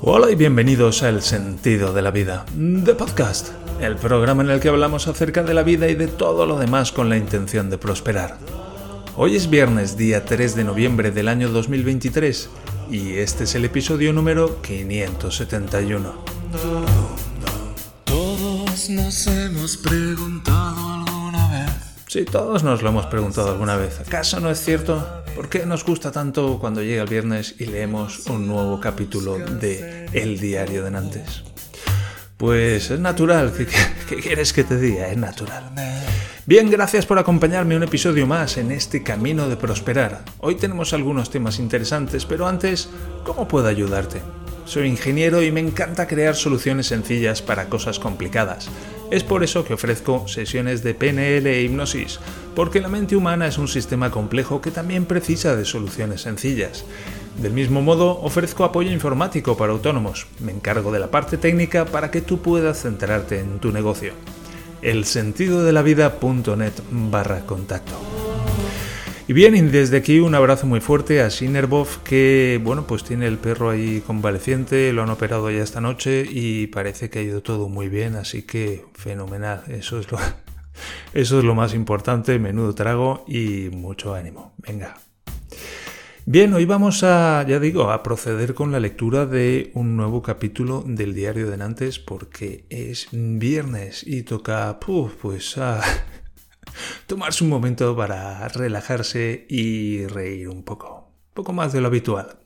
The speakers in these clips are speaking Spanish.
Hola y bienvenidos a El Sentido de la Vida, The Podcast, el programa en el que hablamos acerca de la vida y de todo lo demás con la intención de prosperar. Hoy es viernes, día 3 de noviembre del año 2023, y este es el episodio número 571. Todos nos hemos preguntado Sí, todos nos lo hemos preguntado alguna vez. ¿Acaso no es cierto? ¿Por qué nos gusta tanto cuando llega el viernes y leemos un nuevo capítulo de El Diario de Nantes? Pues es natural. ¿Qué, qué quieres que te diga? Es natural. Bien, gracias por acompañarme un episodio más en este camino de prosperar. Hoy tenemos algunos temas interesantes, pero antes, ¿cómo puedo ayudarte? Soy ingeniero y me encanta crear soluciones sencillas para cosas complicadas. Es por eso que ofrezco sesiones de PNL e hipnosis, porque la mente humana es un sistema complejo que también precisa de soluciones sencillas. Del mismo modo, ofrezco apoyo informático para autónomos. Me encargo de la parte técnica para que tú puedas centrarte en tu negocio. El sentido de la vida.net barra contacto. Y bien, y desde aquí un abrazo muy fuerte a Sinerbov, que bueno, pues tiene el perro ahí convaleciente, lo han operado ya esta noche y parece que ha ido todo muy bien, así que fenomenal. Eso es lo, eso es lo más importante, menudo trago y mucho ánimo. Venga. Bien, hoy vamos a, ya digo, a proceder con la lectura de un nuevo capítulo del diario de Nantes porque es viernes y toca, pues, a tomarse un momento para relajarse y reír un poco, un poco más de lo habitual.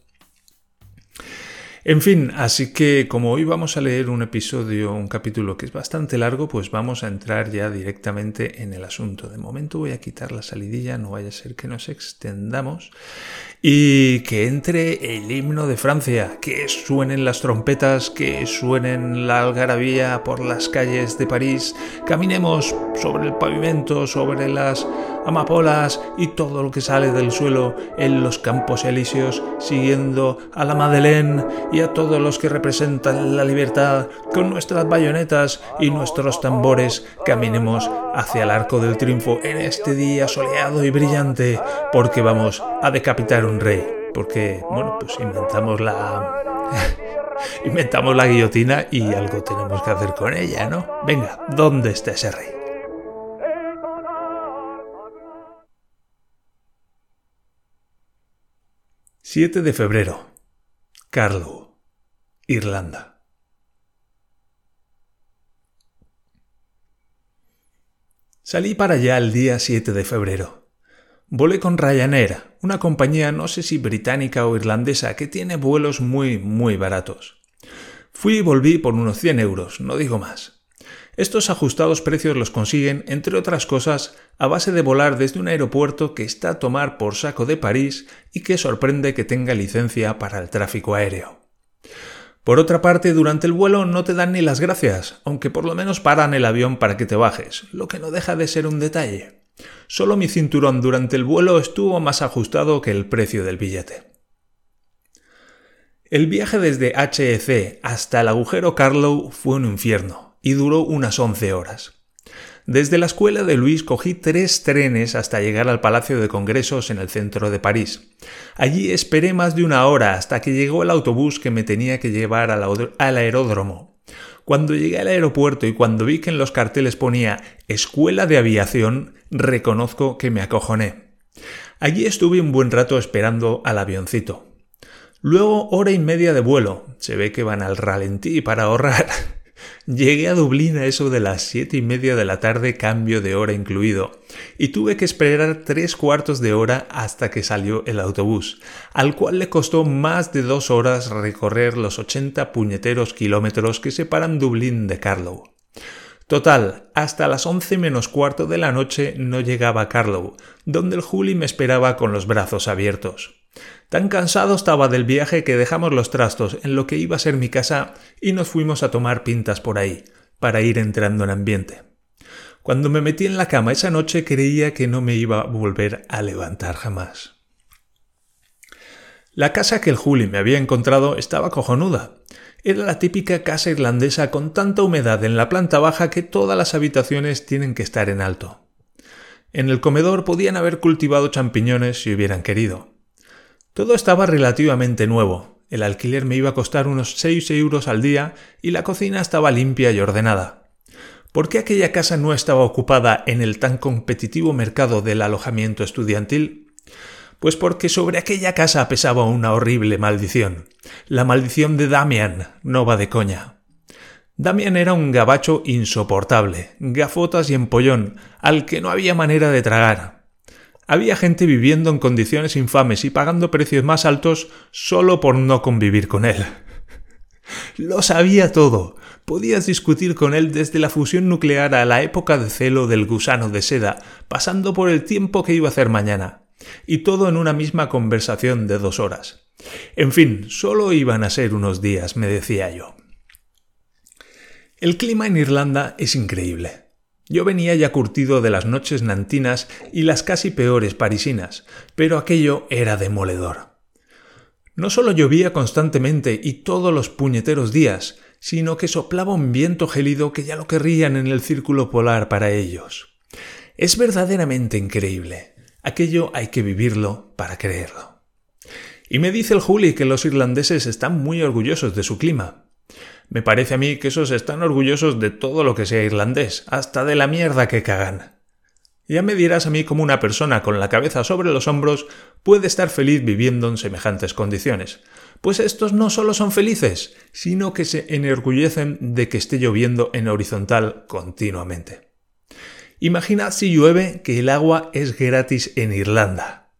En fin, así que como hoy vamos a leer un episodio, un capítulo que es bastante largo, pues vamos a entrar ya directamente en el asunto. De momento voy a quitar la salidilla, no vaya a ser que nos extendamos y que entre el himno de Francia, que suenen las trompetas, que suenen la algarabía por las calles de París, caminemos sobre el pavimento, sobre las amapolas y todo lo que sale del suelo en los campos elíseos, siguiendo a la Madeleine y a todos los que representan la libertad con nuestras bayonetas y nuestros tambores, caminemos hacia el arco del triunfo en este día soleado y brillante, porque vamos a decapitar un rey, porque, bueno, pues inventamos la... inventamos la guillotina y algo tenemos que hacer con ella, ¿no? Venga, ¿dónde está ese rey? ...7 de febrero... Carlow, Irlanda. Salí para allá el día 7 de febrero. Volé con Ryanair, una compañía no sé si británica o irlandesa que tiene vuelos muy, muy baratos. Fui y volví por unos 100 euros, no digo más. Estos ajustados precios los consiguen, entre otras cosas, a base de volar desde un aeropuerto que está a tomar por saco de París y que sorprende que tenga licencia para el tráfico aéreo. Por otra parte, durante el vuelo no te dan ni las gracias, aunque por lo menos paran el avión para que te bajes, lo que no deja de ser un detalle. Solo mi cinturón durante el vuelo estuvo más ajustado que el precio del billete. El viaje desde HEC hasta el agujero Carlow fue un infierno y duró unas 11 horas. Desde la escuela de Luis cogí tres trenes hasta llegar al Palacio de Congresos en el centro de París. Allí esperé más de una hora hasta que llegó el autobús que me tenía que llevar al, aeródromo. Cuando llegué al aeropuerto y cuando vi que en los carteles ponía Escuela de Aviación, reconozco que me acojoné. Allí estuve un buen rato esperando al avioncito. Luego hora y media de vuelo. Se ve que van al ralentí para ahorrar. Llegué a Dublín a eso de las siete y media de la tarde, cambio de hora incluido, y tuve que esperar tres cuartos de hora hasta que salió el autobús, al cual le costó más de dos horas recorrer los 80 puñeteros kilómetros que separan Dublín de Carlow. Total, hasta las once menos cuarto de la noche no llegaba a Carlow, donde el Juli me esperaba con los brazos abiertos. Tan cansado estaba del viaje que dejamos los trastos en lo que iba a ser mi casa y nos fuimos a tomar pintas por ahí, para ir entrando en ambiente. Cuando me metí en la cama esa noche creía que no me iba a volver a levantar jamás. La casa que el Juli me había encontrado estaba cojonuda. Era la típica casa irlandesa con tanta humedad en la planta baja que todas las habitaciones tienen que estar en alto. En el comedor podían haber cultivado champiñones si hubieran querido. Todo estaba relativamente nuevo. El alquiler me iba a costar unos 6 euros al día y la cocina estaba limpia y ordenada. ¿Por qué aquella casa no estaba ocupada en el tan competitivo mercado del alojamiento estudiantil? Pues porque sobre aquella casa pesaba una horrible maldición. La maldición de Damian, no va de coña. Damian era un gabacho insoportable, gafotas y empollón, al que no había manera de tragar. Había gente viviendo en condiciones infames y pagando precios más altos solo por no convivir con él. Lo sabía todo. Podías discutir con él desde la fusión nuclear a la época de celo del gusano de seda, pasando por el tiempo que iba a hacer mañana. Y todo en una misma conversación de dos horas. En fin, solo iban a ser unos días, me decía yo. El clima en Irlanda es increíble. Yo venía ya curtido de las noches nantinas y las casi peores parisinas, pero aquello era demoledor. No solo llovía constantemente y todos los puñeteros días, sino que soplaba un viento gélido que ya lo querrían en el círculo polar para ellos. Es verdaderamente increíble. Aquello hay que vivirlo para creerlo. Y me dice el Juli que los irlandeses están muy orgullosos de su clima. Me parece a mí que esos están orgullosos de todo lo que sea irlandés, hasta de la mierda que cagan. Ya me dirás a mí cómo una persona con la cabeza sobre los hombros puede estar feliz viviendo en semejantes condiciones. Pues estos no solo son felices, sino que se enorgullecen de que esté lloviendo en horizontal continuamente. Imaginad si llueve que el agua es gratis en Irlanda.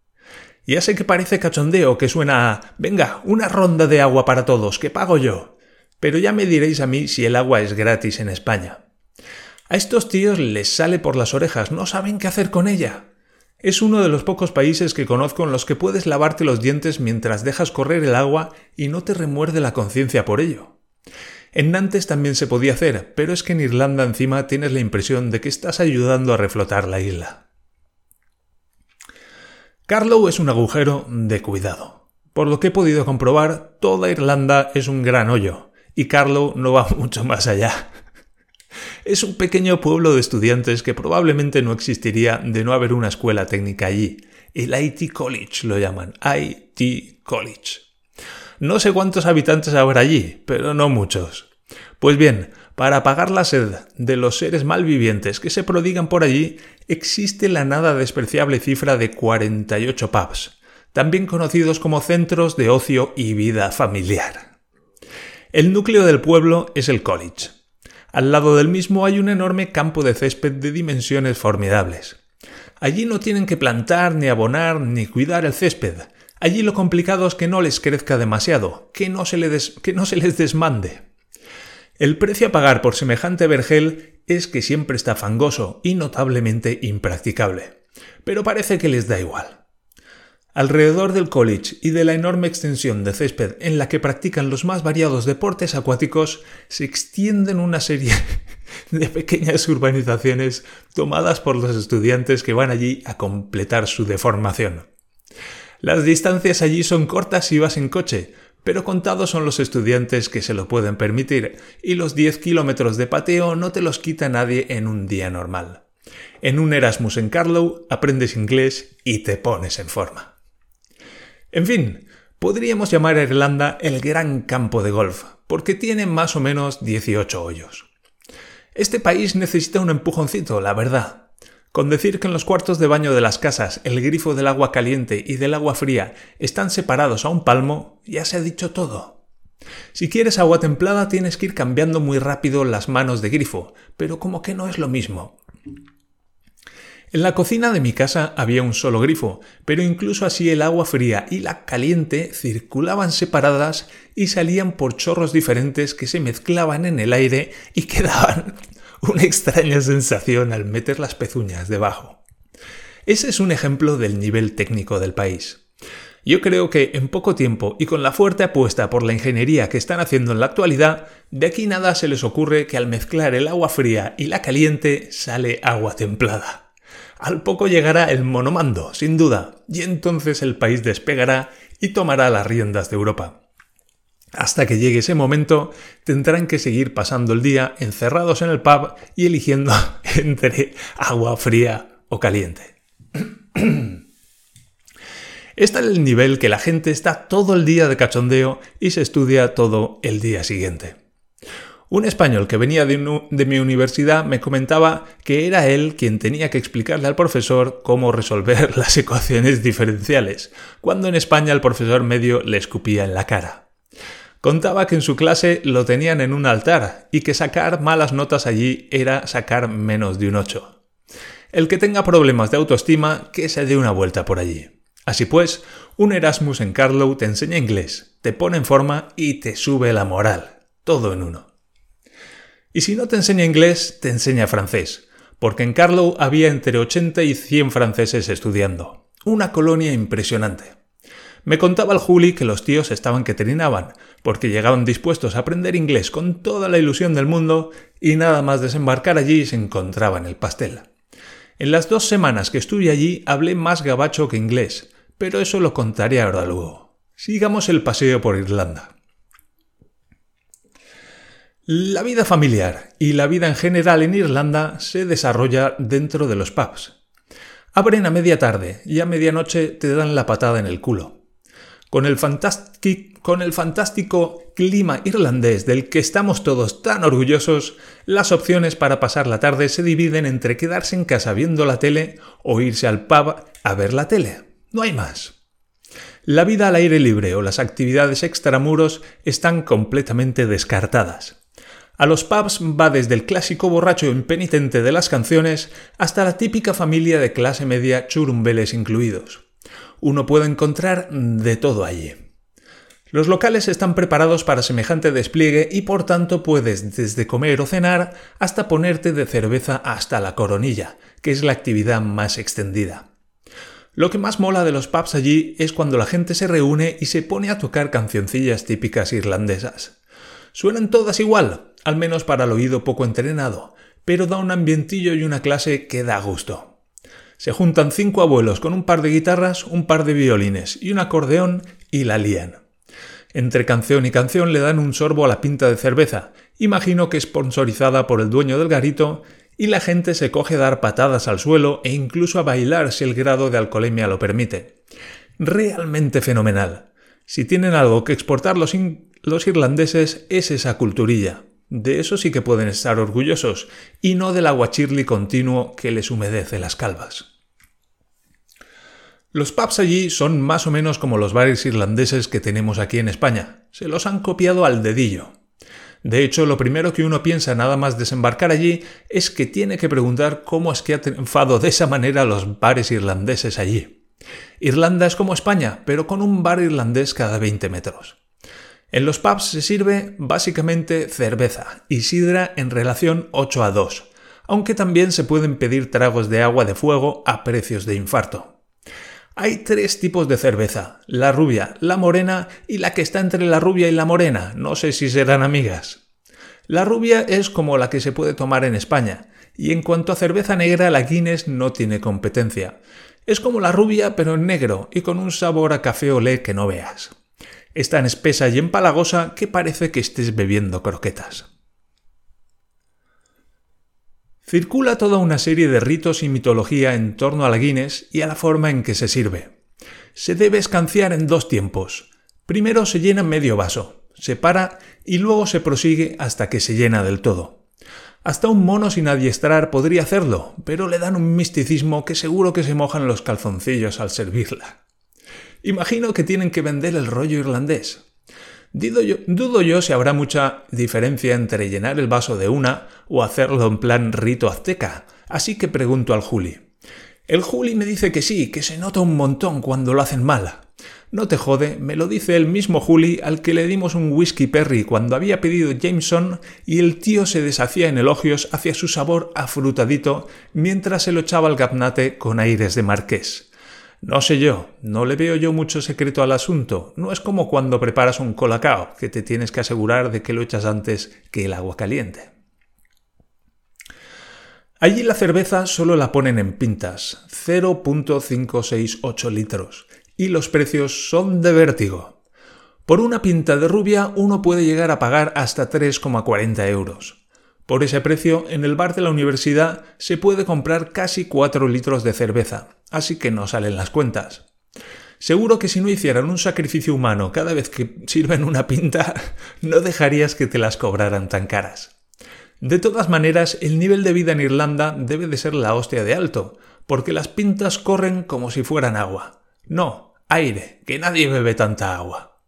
Ya sé que parece cachondeo, que suena a venga, una ronda de agua para todos, que pago yo. Pero ya me diréis a mí si el agua es gratis en España. A estos tíos les sale por las orejas, no saben qué hacer con ella. Es uno de los pocos países que conozco en los que puedes lavarte los dientes mientras dejas correr el agua y no te remuerde la conciencia por ello. En Nantes también se podía hacer, pero es que en Irlanda encima tienes la impresión de que estás ayudando a reflotar la isla. Carlow es un agujero de cuidado. Por lo que he podido comprobar, toda Irlanda es un gran hoyo, y Carlo no va mucho más allá. Es un pequeño pueblo de estudiantes que probablemente no existiría de no haber una escuela técnica allí. El IT College lo llaman, IT College. No sé cuántos habitantes habrá allí, pero no muchos. Pues bien, para apagar la sed de los seres malvivientes que se prodigan por allí, existe la nada despreciable cifra de 48 pubs, también conocidos como centros de ocio y vida familiar. El núcleo del pueblo es el college. Al lado del mismo hay un enorme campo de césped de dimensiones formidables. Allí no tienen que plantar, ni abonar, ni cuidar el césped. Allí lo complicado es que no les crezca demasiado, que no se, les desmande. El precio a pagar por semejante vergel es que siempre está fangoso y notablemente impracticable. Pero parece que les da igual. Alrededor del college y de la enorme extensión de césped en la que practican los más variados deportes acuáticos, se extienden una serie de pequeñas urbanizaciones tomadas por los estudiantes que van allí a completar su deformación. Las distancias allí son cortas si vas en coche, pero contados son los estudiantes que se lo pueden permitir, y los 10 kilómetros de pateo no te los quita nadie en un día normal. En un Erasmus en Carlow aprendes inglés y te pones en forma. En fin, podríamos llamar a Irlanda el gran campo de golf, porque tiene más o menos 18 hoyos. Este país necesita un empujoncito, la verdad. Con decir que en los cuartos de baño de las casas el grifo del agua caliente y del agua fría están separados a un palmo, ya se ha dicho todo. Si quieres agua templada tienes que ir cambiando muy rápido las manos de grifo, pero como que no es lo mismo. En la cocina de mi casa había un solo grifo, pero incluso así el agua fría y la caliente circulaban separadas y salían por chorros diferentes que se mezclaban en el aire y que daban una extraña sensación al meter las pezuñas debajo. Ese es un ejemplo del nivel técnico del país. Yo creo que en poco tiempo y con la fuerte apuesta por la ingeniería que están haciendo en la actualidad, de aquí nada se les ocurre que al mezclar el agua fría y la caliente sale agua templada. Al poco llegará el monomando, sin duda, y entonces el país despegará y tomará las riendas de Europa. Hasta que llegue ese momento, tendrán que seguir pasando el día encerrados en el pub y eligiendo entre agua fría o caliente. Está en el nivel que la gente está todo el día de cachondeo y se estudia todo el día siguiente. Un español que venía de, mi universidad me comentaba que era él quien tenía que explicarle al profesor cómo resolver las ecuaciones diferenciales, cuando en España el profesor medio le escupía en la cara. Contaba que en su clase lo tenían en un altar y que sacar malas notas allí era sacar menos de un 8. El que tenga problemas de autoestima, que se dé una vuelta por allí. Así pues, un Erasmus en Carlow te enseña inglés, te pone en forma y te sube la moral. Todo en uno. Y si no te enseña inglés, te enseña francés, porque en Carlow había entre 80 y 100 franceses estudiando. Una colonia impresionante. Me contaba el Juli que los tíos estaban que terminaban, porque llegaban dispuestos a aprender inglés con toda la ilusión del mundo y nada más desembarcar allí se encontraban el pastel. En las dos semanas que estuve allí hablé más gabacho que inglés, pero eso lo contaré ahora luego. Sigamos el paseo por Irlanda. La vida familiar y la vida en general en Irlanda se desarrolla dentro de los pubs. Abren a media tarde y a medianoche te dan la patada en el culo. Con el, con el fantástico clima irlandés del que estamos todos tan orgullosos, las opciones para pasar la tarde se dividen entre quedarse en casa viendo la tele o irse al pub a ver la tele. No hay más. La vida al aire libre o las actividades extramuros están completamente descartadas. A los pubs va desde el clásico borracho impenitente de las canciones hasta la típica familia de clase media churumbeles incluidos. Uno puede encontrar de todo allí. Los locales están preparados para semejante despliegue y por tanto puedes desde comer o cenar hasta ponerte de cerveza hasta la coronilla, que es la actividad más extendida. Lo que más mola de los pubs allí es cuando la gente se reúne y se pone a tocar cancioncillas típicas irlandesas. Suenan todas igual, al menos para el oído poco entrenado, pero da un ambientillo y una clase que da gusto. Se juntan cinco abuelos con un par de guitarras, un par de violines y un acordeón y la lían. Entre canción y canción le dan un sorbo a la pinta de cerveza, imagino que sponsorizada por el dueño del garito, y la gente se coge a dar patadas al suelo e incluso a bailar si el grado de alcoholemia lo permite. Realmente fenomenal. Si tienen algo que exportar los, los irlandeses es esa culturilla. De eso sí que pueden estar orgullosos, y no del aguachirli continuo que les humedece las calvas. Los pubs allí son más o menos como los bares irlandeses que tenemos aquí en España. Se los han copiado al dedillo. De hecho, lo primero que uno piensa nada más desembarcar allí es que tiene que preguntar cómo es que ha triunfado de esa manera los bares irlandeses allí. Irlanda es como España, pero con un bar irlandés cada 20 metros. En los pubs se sirve básicamente cerveza y sidra en relación 8 a 2, aunque también se pueden pedir tragos de agua de fuego a precios de infarto. Hay tres tipos de cerveza, la rubia, la morena y la que está entre la rubia y la morena, no sé si serán amigas. La rubia es como la que se puede tomar en España, y en cuanto a cerveza negra la Guinness no tiene competencia. Es como la rubia pero en negro y con un sabor a café olé que no veas. Es tan espesa y empalagosa que parece que estés bebiendo croquetas. Circula toda una serie de ritos y mitología en torno a la Guinness y a la forma en que se sirve. Se debe escanciar en dos tiempos. Primero se llena medio vaso, se para y luego se prosigue hasta que se llena del todo. Hasta un mono sin adiestrar podría hacerlo, pero le dan un misticismo que seguro que se mojan los calzoncillos al servirla. Imagino que tienen que vender el rollo irlandés. Dudo yo, si habrá mucha diferencia entre llenar el vaso de una o hacerlo en plan rito azteca, así que pregunto al Juli. El Juli me dice que sí, que se nota un montón cuando lo hacen mal. No te jode, me lo dice el mismo Juli al que le dimos un whisky perry cuando había pedido Jameson y el tío se deshacía en elogios hacia su sabor afrutadito mientras se lo echaba al gaznate con aires de marqués. No sé yo, no le veo yo mucho secreto al asunto. No es como cuando preparas un colacao, que te tienes que asegurar de que lo echas antes que el agua caliente. Allí la cerveza solo la ponen en pintas, 0.568 litros, y los precios son de vértigo. Por una pinta de rubia uno puede llegar a pagar hasta 3,40 euros. Por ese precio, en el bar de la universidad se puede comprar casi 4 litros de cerveza, así que no salen las cuentas. Seguro que si no hicieran un sacrificio humano cada vez que sirven una pinta, no dejarías que te las cobraran tan caras. De todas maneras, el nivel de vida en Irlanda debe de ser la hostia de alto, porque las pintas corren como si fueran agua. No, aire, que nadie bebe tanta agua.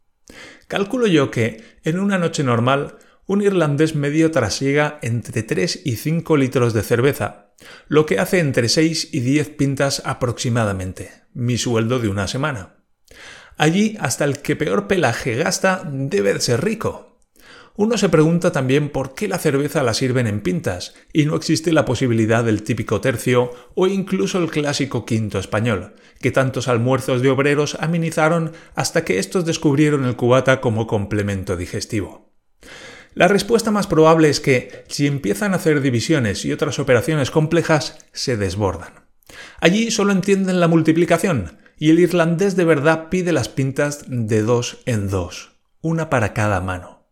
Calculo yo que, en una noche normal, un irlandés medio trasiega entre 3 y 5 litros de cerveza, lo que hace entre 6 y 10 pintas aproximadamente, mi sueldo de una semana. Allí hasta el que peor pelaje gasta debe de ser rico. Uno se pregunta también por qué la cerveza la sirven en pintas y no existe la posibilidad del típico tercio o incluso el clásico quinto español, que tantos almuerzos de obreros amenizaron hasta que estos descubrieron el cubata como complemento digestivo. La respuesta más probable es que, si empiezan a hacer divisiones y otras operaciones complejas, se desbordan. Allí solo entienden la multiplicación, y el irlandés de verdad pide las pintas de dos en dos, una para cada mano.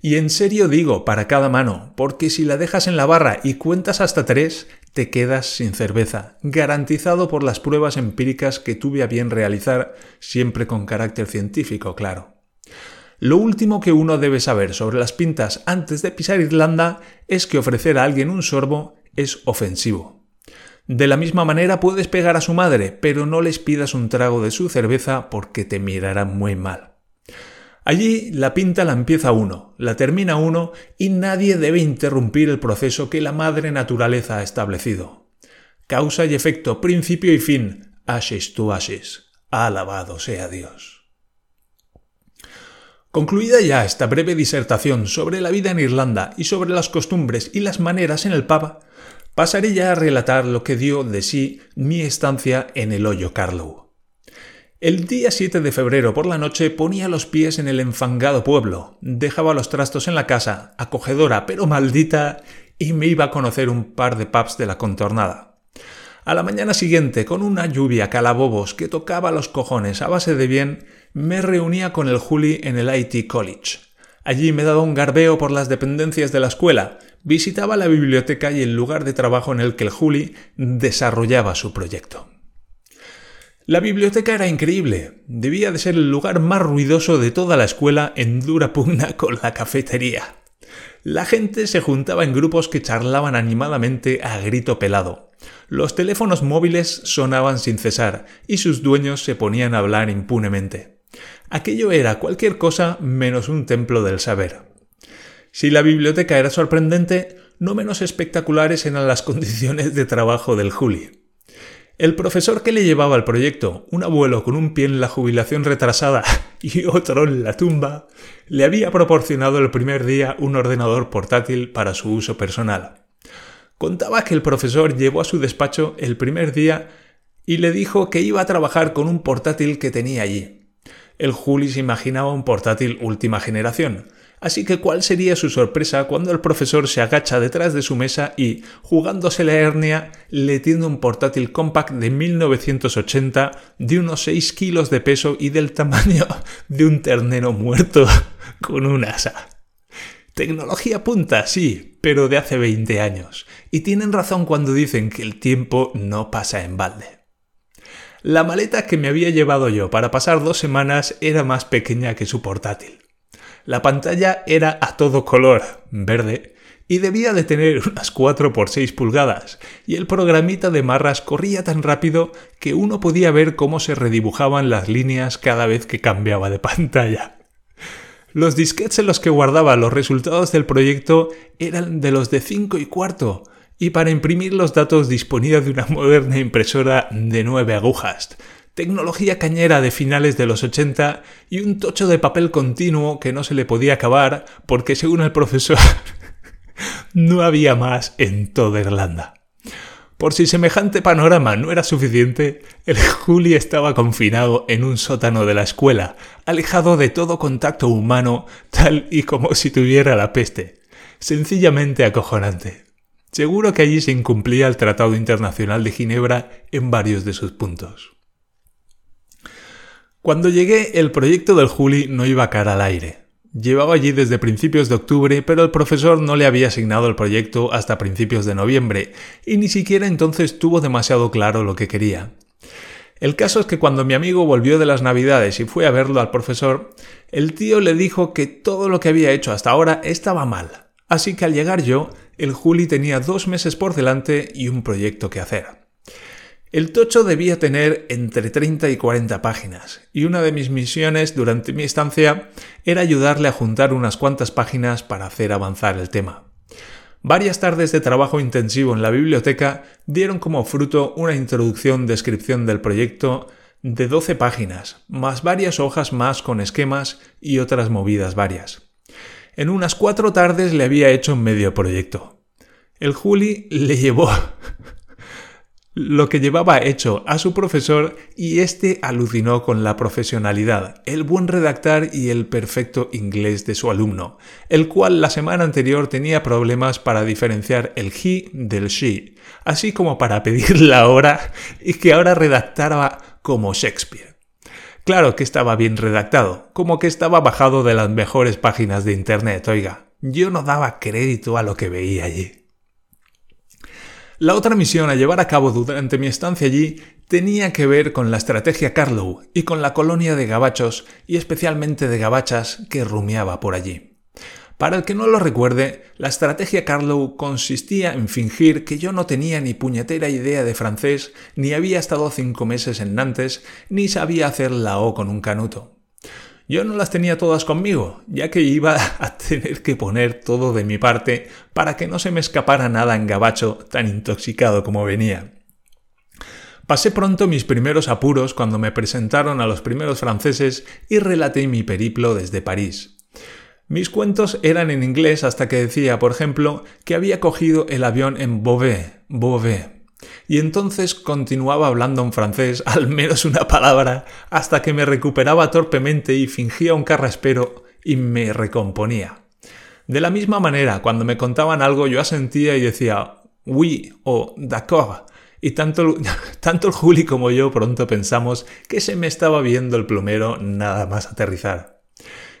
Y en serio digo para cada mano, porque si la dejas en la barra y cuentas hasta tres, te quedas sin cerveza, garantizado por las pruebas empíricas que tuve a bien realizar, siempre con carácter científico, claro. Lo último que uno debe saber sobre las pintas antes de pisar Irlanda es que ofrecer a alguien un sorbo es ofensivo. De la misma manera puedes pegar a su madre, pero no les pidas un trago de su cerveza porque te mirarán muy mal. Allí la pinta la empieza uno, la termina uno y nadie debe interrumpir el proceso que la madre naturaleza ha establecido. Causa y efecto, principio y fin, ashes to ashes. Alabado sea Dios. Concluida ya esta breve disertación sobre la vida en Irlanda y sobre las costumbres y las maneras en el pub, pasaré ya a relatar lo que dio de sí mi estancia en el hoyo Carlow. El día 7 de febrero por la noche ponía los pies en el enfangado pueblo, dejaba los trastos en la casa, acogedora pero maldita, y me iba a conocer un par de pubs de la contornada. A la mañana siguiente, con una lluvia calabobos que tocaba los cojones a base de bien, me reunía con el Juli en el IT College. Allí me daba un garbeo por las dependencias de la escuela, visitaba la biblioteca y el lugar de trabajo en el que el Juli desarrollaba su proyecto. La biblioteca era increíble, debía de ser el lugar más ruidoso de toda la escuela en dura pugna con la cafetería. La gente se juntaba en grupos que charlaban animadamente a grito pelado. Los teléfonos móviles sonaban sin cesar y sus dueños se ponían a hablar impunemente. Aquello era cualquier cosa menos un templo del saber. Si la biblioteca era sorprendente, no menos espectaculares eran las condiciones de trabajo del Juli. El profesor que le llevaba el proyecto, un abuelo con un pie en la jubilación retrasada y otro en la tumba, le había proporcionado el primer día un ordenador portátil para su uso personal. Contaba que el profesor llevó a su despacho el primer día y le dijo que iba a trabajar con un portátil que tenía allí. El Juli se imaginaba un portátil última generación, Así que cuál sería su sorpresa cuando el profesor se agacha detrás de su mesa y, jugándose la hernia, le tiende un portátil compact de 1980 de unos 6 kilos de peso y del tamaño de un ternero muerto con un asa. Tecnología punta, sí, pero de hace 20 años. Y tienen razón cuando dicen que el tiempo no pasa en balde. La maleta que me había llevado yo para pasar dos semanas era más pequeña que su portátil. La pantalla era a todo color, verde, y debía de tener unas 4 por 6 pulgadas, y el programita de marras corría tan rápido que uno podía ver cómo se redibujaban las líneas cada vez que cambiaba de pantalla. Los disquetes en los que guardaba los resultados del proyecto eran de los de 5 y cuarto, y para imprimir los datos disponía de una moderna impresora de 9 agujas, tecnología cañera de finales de los 80 y un tocho de papel continuo que no se le podía acabar porque según el profesor no había más en toda Irlanda. Por si semejante panorama no era suficiente, el Juli estaba confinado en un sótano de la escuela, alejado de todo contacto humano, tal y como si tuviera la peste. Sencillamente acojonante. Seguro que allí se incumplía el Tratado Internacional de Ginebra en varios de sus puntos. Cuando llegué, el proyecto del Juli no iba cara al aire. Llevaba allí desde principios de octubre, pero el profesor no le había asignado el proyecto hasta principios de noviembre, y ni siquiera entonces tuvo demasiado claro lo que quería. El caso es que cuando mi amigo volvió de las navidades y fue a verlo al profesor, el tío le dijo que todo lo que había hecho hasta ahora estaba mal. Así que al llegar yo, el Juli tenía dos meses por delante y un proyecto que hacer. El tocho debía tener entre 30 y 40 páginas, y una de mis misiones durante mi estancia era ayudarle a juntar unas cuantas páginas para hacer avanzar el tema. Varias tardes de trabajo intensivo en la biblioteca dieron como fruto una introducción descripción del proyecto de 12 páginas, más varias hojas más con esquemas y otras movidas varias. En unas cuatro tardes le había hecho medio proyecto. El Juli le llevó lo que llevaba hecho a su profesor y éste alucinó con la profesionalidad, el buen redactar y el perfecto inglés de su alumno, el cual la semana anterior tenía problemas para diferenciar el he del she, así como para pedir la hora y que ahora redactaba como Shakespeare. Claro que estaba bien redactado, como que estaba bajado de las mejores páginas de Internet, oiga, yo no daba crédito a lo que veía allí. La otra misión a llevar a cabo durante mi estancia allí tenía que ver con la estrategia Carlow y con la colonia de gabachos y especialmente de gabachas que rumiaba por allí. Para el que no lo recuerde, la estrategia Carlow consistía en fingir que yo no tenía ni puñetera idea de francés, ni había estado cinco meses en Nantes, ni sabía hacer la O con un canuto. Yo no las tenía todas conmigo, ya que iba a tener que poner todo de mi parte para que no se me escapara nada en gabacho tan intoxicado como venía. Pasé pronto mis primeros apuros cuando me presentaron a los primeros franceses y relaté mi periplo desde París. Mis cuentos eran en inglés hasta que decía, por ejemplo, que había cogido el avión en Beauvais, Beauvais, y entonces continuaba hablando en francés al menos una palabra hasta que me recuperaba torpemente y fingía un carraspero y me recomponía. De la misma manera, cuando me contaban algo yo asentía y decía oui o d'accord, y tanto, tanto el Juli como yo pronto pensamos que se me estaba viendo el plumero nada más aterrizar.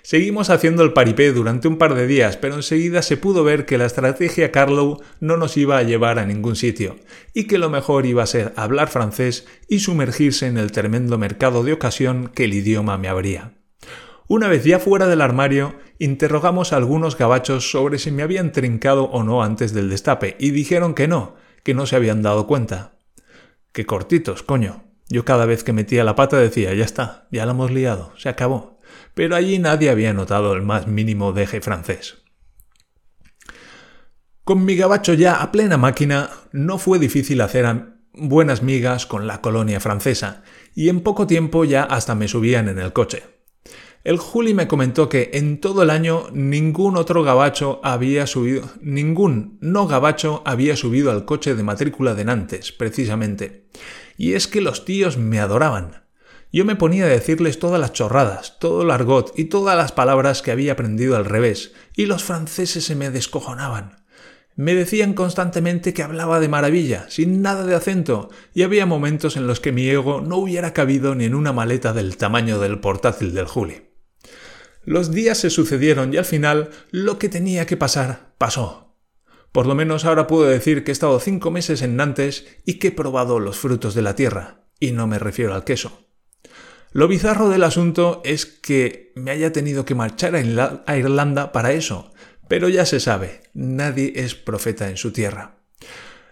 Seguimos haciendo el paripé durante un par de días, pero enseguida se pudo ver que la estrategia Carlow no nos iba a llevar a ningún sitio, y que lo mejor iba a ser hablar francés y sumergirse en el tremendo mercado de ocasión que el idioma me abría. Una vez ya fuera del armario, interrogamos a algunos gabachos sobre si me habían trincado o no antes del destape, y dijeron que no, que no se habían dado cuenta. Qué cortitos, coño. Yo cada vez que metía la pata decía, ya está, ya la hemos liado, se acabó pero allí nadie había notado el más mínimo deje francés. Con mi gabacho ya a plena máquina, no fue difícil hacer buenas migas con la colonia francesa, y en poco tiempo ya hasta me subían en el coche. El Juli me comentó que en todo el año ningún otro gabacho había subido, ningún no gabacho había subido al coche de matrícula de Nantes, precisamente. Y es que los tíos me adoraban. Yo me ponía a decirles todas las chorradas, todo el argot y todas las palabras que había aprendido al revés, y los franceses se me descojonaban. Me decían constantemente que hablaba de maravilla, sin nada de acento, y había momentos en los que mi ego no hubiera cabido ni en una maleta del tamaño del portátil del Juli. Los días se sucedieron y al final lo que tenía que pasar pasó. Por lo menos ahora puedo decir que he estado cinco meses en Nantes y que he probado los frutos de la tierra, y no me refiero al queso. Lo bizarro del asunto es que me haya tenido que marchar a Irlanda para eso, pero ya se sabe, nadie es profeta en su tierra.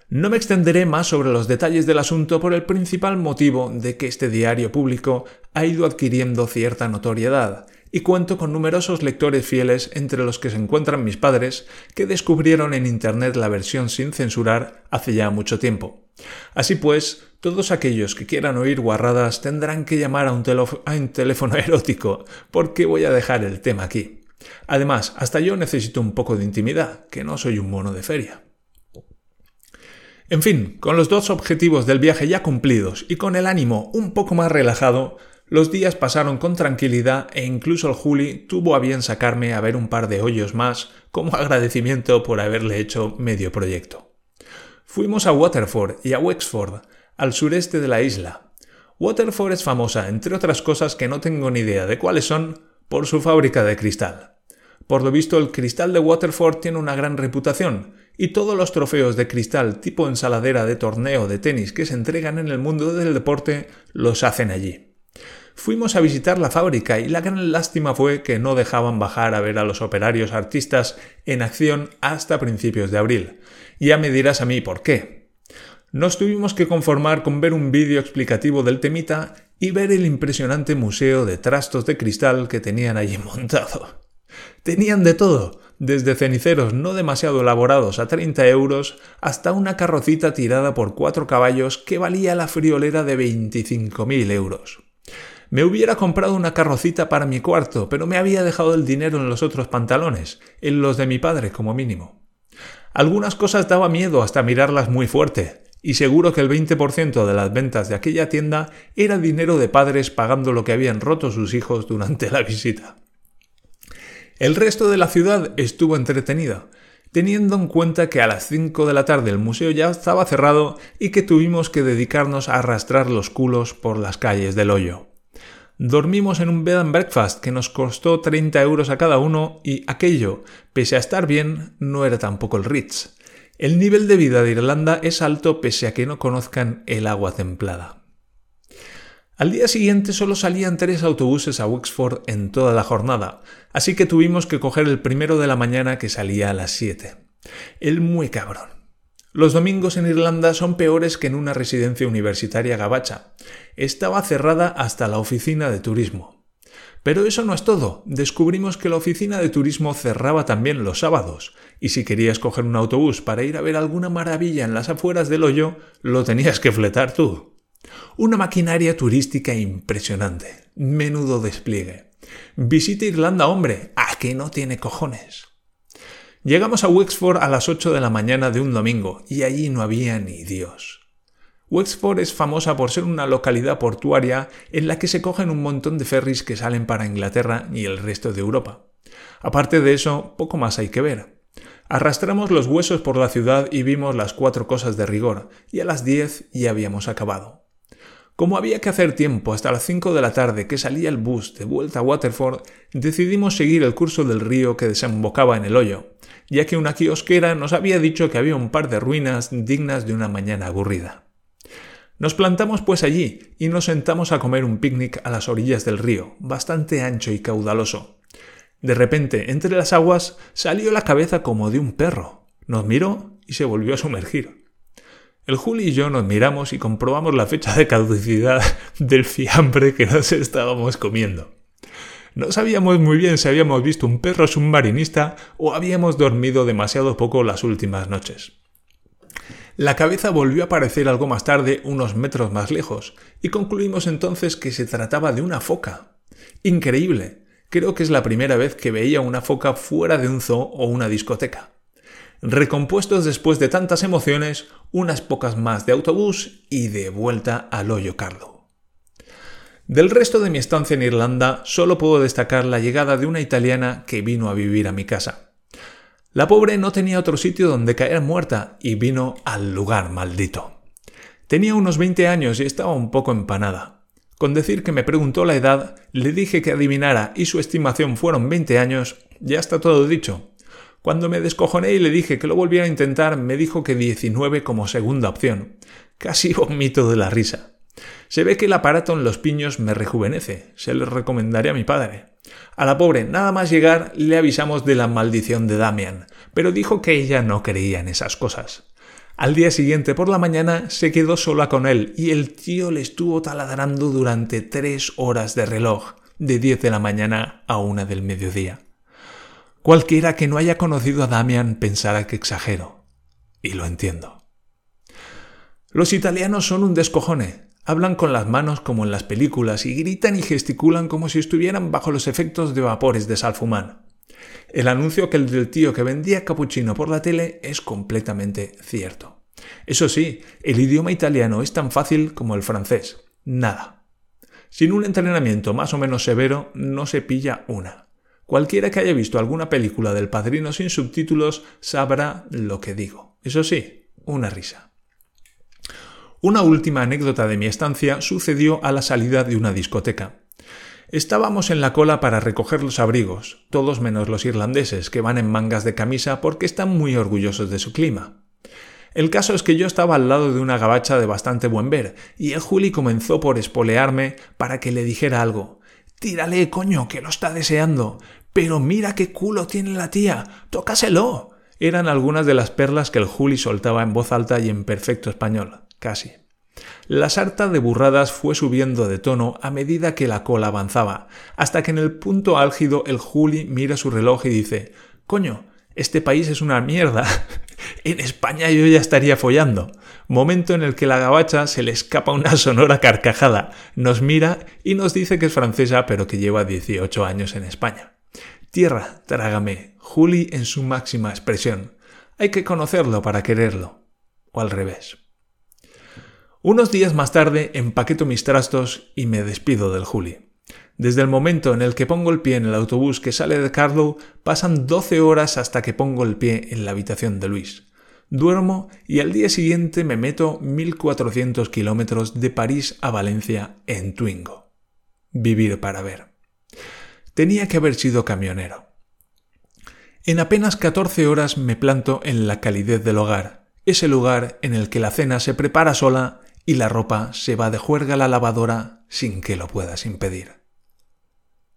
No me extenderé más sobre los detalles del asunto por el principal motivo de que este diario público ha ido adquiriendo cierta notoriedad, y cuento con numerosos lectores fieles entre los que se encuentran mis padres que descubrieron en Internet la versión sin censurar hace ya mucho tiempo. Así pues, todos aquellos que quieran oír guarradas tendrán que llamar a un, a un teléfono erótico, porque voy a dejar el tema aquí. Además, hasta yo necesito un poco de intimidad, que no soy un mono de feria. En fin, con los dos objetivos del viaje ya cumplidos y con el ánimo un poco más relajado, los días pasaron con tranquilidad e incluso el Juli tuvo a bien sacarme a ver un par de hoyos más como agradecimiento por haberle hecho medio proyecto. Fuimos a Waterford y a Wexford, al sureste de la isla. Waterford es famosa, entre otras cosas que no tengo ni idea de cuáles son, por su fábrica de cristal. Por lo visto el cristal de Waterford tiene una gran reputación, y todos los trofeos de cristal tipo ensaladera de torneo de tenis que se entregan en el mundo del deporte los hacen allí. Fuimos a visitar la fábrica y la gran lástima fue que no dejaban bajar a ver a los operarios artistas en acción hasta principios de abril. Ya me dirás a mí por qué. Nos tuvimos que conformar con ver un vídeo explicativo del temita y ver el impresionante museo de trastos de cristal que tenían allí montado. Tenían de todo, desde ceniceros no demasiado elaborados a 30 euros hasta una carrocita tirada por cuatro caballos que valía la friolera de 25.000 euros. Me hubiera comprado una carrocita para mi cuarto, pero me había dejado el dinero en los otros pantalones, en los de mi padre como mínimo. Algunas cosas daba miedo hasta mirarlas muy fuerte, y seguro que el 20% de las ventas de aquella tienda era dinero de padres pagando lo que habían roto sus hijos durante la visita. El resto de la ciudad estuvo entretenida, teniendo en cuenta que a las 5 de la tarde el museo ya estaba cerrado y que tuvimos que dedicarnos a arrastrar los culos por las calles del hoyo. Dormimos en un bed and breakfast que nos costó 30 euros a cada uno y aquello, pese a estar bien, no era tampoco el Ritz. El nivel de vida de Irlanda es alto pese a que no conozcan el agua templada. Al día siguiente solo salían tres autobuses a Wexford en toda la jornada, así que tuvimos que coger el primero de la mañana que salía a las 7. El muy cabrón. Los domingos en Irlanda son peores que en una residencia universitaria gabacha. Estaba cerrada hasta la oficina de turismo. Pero eso no es todo. Descubrimos que la oficina de turismo cerraba también los sábados, y si querías coger un autobús para ir a ver alguna maravilla en las afueras del hoyo, lo tenías que fletar tú. Una maquinaria turística impresionante. Menudo despliegue. Visita Irlanda, hombre. ¿A que no tiene cojones? Llegamos a Wexford a las 8 de la mañana de un domingo y allí no había ni Dios. Wexford es famosa por ser una localidad portuaria en la que se cogen un montón de ferries que salen para Inglaterra y el resto de Europa. Aparte de eso, poco más hay que ver. Arrastramos los huesos por la ciudad y vimos las cuatro cosas de rigor, y a las 10 ya habíamos acabado. Como había que hacer tiempo hasta las 5 de la tarde que salía el bus de vuelta a Waterford, decidimos seguir el curso del río que desembocaba en el hoyo, ya que una kiosquera nos había dicho que había un par de ruinas dignas de una mañana aburrida. Nos plantamos pues allí y nos sentamos a comer un picnic a las orillas del río, bastante ancho y caudaloso. De repente, entre las aguas, salió la cabeza como de un perro. Nos miró y se volvió a sumergir. El Juli y yo nos miramos y comprobamos la fecha de caducidad del fiambre que nos estábamos comiendo. No sabíamos muy bien si habíamos visto un perro submarinista o habíamos dormido demasiado poco las últimas noches. La cabeza volvió a aparecer algo más tarde, unos metros más lejos, y concluimos entonces que se trataba de una foca. Increíble. Creo que es la primera vez que veía una foca fuera de un zoo o una discoteca. Recompuestos después de tantas emociones, unas pocas más de autobús y de vuelta al hoyo cardo. Del resto de mi estancia en Irlanda solo puedo destacar la llegada de una italiana que vino a vivir a mi casa. La pobre no tenía otro sitio donde caer muerta y vino al lugar maldito. Tenía unos 20 años y estaba un poco empanada. Con decir que me preguntó la edad, le dije que adivinara y su estimación fueron 20 años, ya está todo dicho. Cuando me descojoné y le dije que lo volviera a intentar, me dijo que 19 como segunda opción. Casi vomito de la risa. Se ve que el aparato en los piños me rejuvenece, se lo recomendaré a mi padre. A la pobre, nada más llegar, le avisamos de la maldición de Damian, pero dijo que ella no creía en esas cosas. Al día siguiente por la mañana se quedó sola con él y el tío le estuvo taladrando durante tres horas de reloj, de diez de la mañana a una del mediodía. Cualquiera que no haya conocido a Damian pensará que exagero. Y lo entiendo. Los italianos son un descojone. Hablan con las manos como en las películas y gritan y gesticulan como si estuvieran bajo los efectos de vapores de salfumán. El anuncio que el del tío que vendía capuchino por la tele es completamente cierto. Eso sí, el idioma italiano es tan fácil como el francés. Nada. Sin un entrenamiento más o menos severo no se pilla una. Cualquiera que haya visto alguna película del padrino sin subtítulos sabrá lo que digo. Eso sí, una risa. Una última anécdota de mi estancia sucedió a la salida de una discoteca. Estábamos en la cola para recoger los abrigos, todos menos los irlandeses, que van en mangas de camisa porque están muy orgullosos de su clima. El caso es que yo estaba al lado de una gabacha de bastante buen ver, y el Juli comenzó por espolearme para que le dijera algo. Tírale, coño, que lo está deseando. Pero mira qué culo tiene la tía. Tócaselo. Eran algunas de las perlas que el Juli soltaba en voz alta y en perfecto español, casi. La sarta de burradas fue subiendo de tono a medida que la cola avanzaba, hasta que en el punto álgido el Juli mira su reloj y dice Coño, este país es una mierda. en España yo ya estaría follando. Momento en el que la gabacha se le escapa una sonora carcajada, nos mira y nos dice que es francesa pero que lleva 18 años en España. Tierra, trágame, Juli en su máxima expresión. Hay que conocerlo para quererlo. O al revés. Unos días más tarde empaqueto mis trastos y me despido del Juli. Desde el momento en el que pongo el pie en el autobús que sale de Carlow, pasan 12 horas hasta que pongo el pie en la habitación de Luis. Duermo y al día siguiente me meto 1400 kilómetros de París a Valencia en Twingo. Vivir para ver. Tenía que haber sido camionero. En apenas 14 horas me planto en la calidez del hogar, ese lugar en el que la cena se prepara sola y la ropa se va de juerga a la lavadora sin que lo puedas impedir.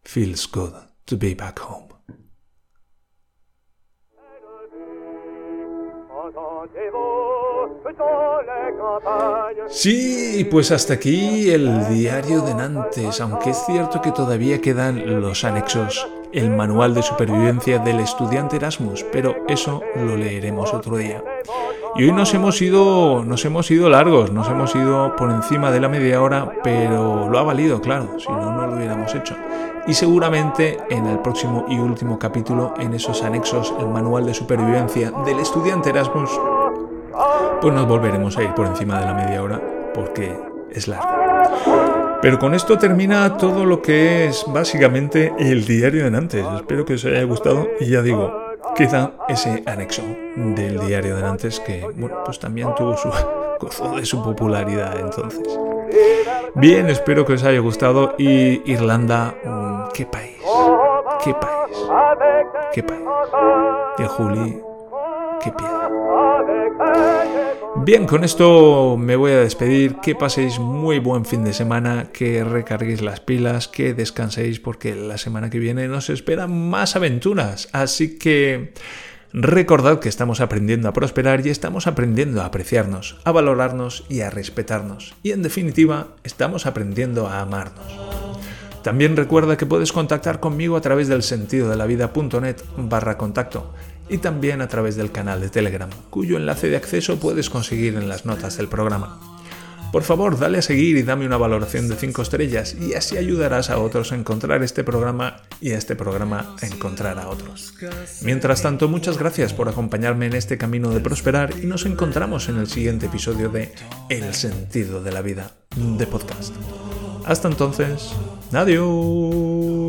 Feels good to be back home. Sí, pues hasta aquí el diario de Nantes, aunque es cierto que todavía quedan los anexos, el manual de supervivencia del estudiante Erasmus, pero eso lo leeremos otro día. Y hoy nos hemos ido, nos hemos ido largos, nos hemos ido por encima de la media hora, pero lo ha valido, claro, si no, no lo hubiéramos hecho. Y seguramente en el próximo y último capítulo, en esos anexos, el manual de supervivencia del estudiante Erasmus, pues nos volveremos a ir por encima de la media hora, porque es largo. Pero con esto termina todo lo que es básicamente el diario de Nantes. Espero que os haya gustado y ya digo, queda ese anexo del diario de Nantes que, bueno, pues también tuvo su gozo de su popularidad entonces. Bien, espero que os haya gustado y Irlanda, mm, qué país, qué país, qué país. De Juli, qué piedra. Bien, con esto me voy a despedir. Que paséis muy buen fin de semana, que recarguéis las pilas, que descanséis porque la semana que viene nos esperan más aventuras. Así que recordad que estamos aprendiendo a prosperar y estamos aprendiendo a apreciarnos, a valorarnos y a respetarnos. Y en definitiva, estamos aprendiendo a amarnos. También recuerda que puedes contactar conmigo a través del sentido de la vida.net barra contacto y también a través del canal de Telegram, cuyo enlace de acceso puedes conseguir en las notas del programa. Por favor, dale a seguir y dame una valoración de 5 estrellas y así ayudarás a otros a encontrar este programa y a este programa a encontrar a otros. Mientras tanto, muchas gracias por acompañarme en este camino de prosperar y nos encontramos en el siguiente episodio de El sentido de la vida de podcast. Hasta entonces, adiós.